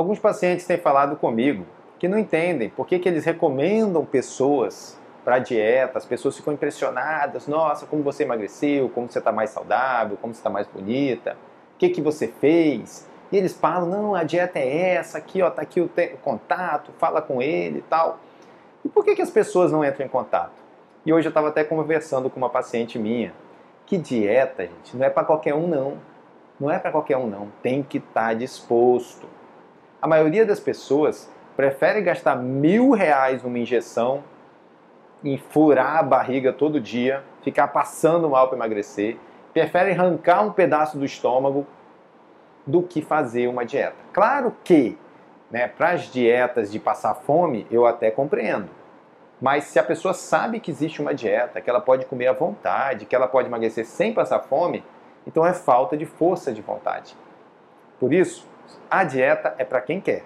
Alguns pacientes têm falado comigo que não entendem por que, que eles recomendam pessoas para dieta, as pessoas ficam impressionadas, nossa, como você emagreceu, como você está mais saudável, como você está mais bonita, o que, que você fez? E eles falam, não, a dieta é essa, aqui, ó, tá aqui o, o contato, fala com ele e tal. E por que, que as pessoas não entram em contato? E hoje eu estava até conversando com uma paciente minha, que dieta, gente, não é para qualquer um não. Não é para qualquer um não, tem que estar tá disposto. A maioria das pessoas prefere gastar mil reais numa injeção, em furar a barriga todo dia, ficar passando mal para emagrecer, prefere arrancar um pedaço do estômago do que fazer uma dieta. Claro que, né, para as dietas de passar fome, eu até compreendo. Mas se a pessoa sabe que existe uma dieta, que ela pode comer à vontade, que ela pode emagrecer sem passar fome, então é falta de força de vontade. Por isso, a dieta é para quem quer.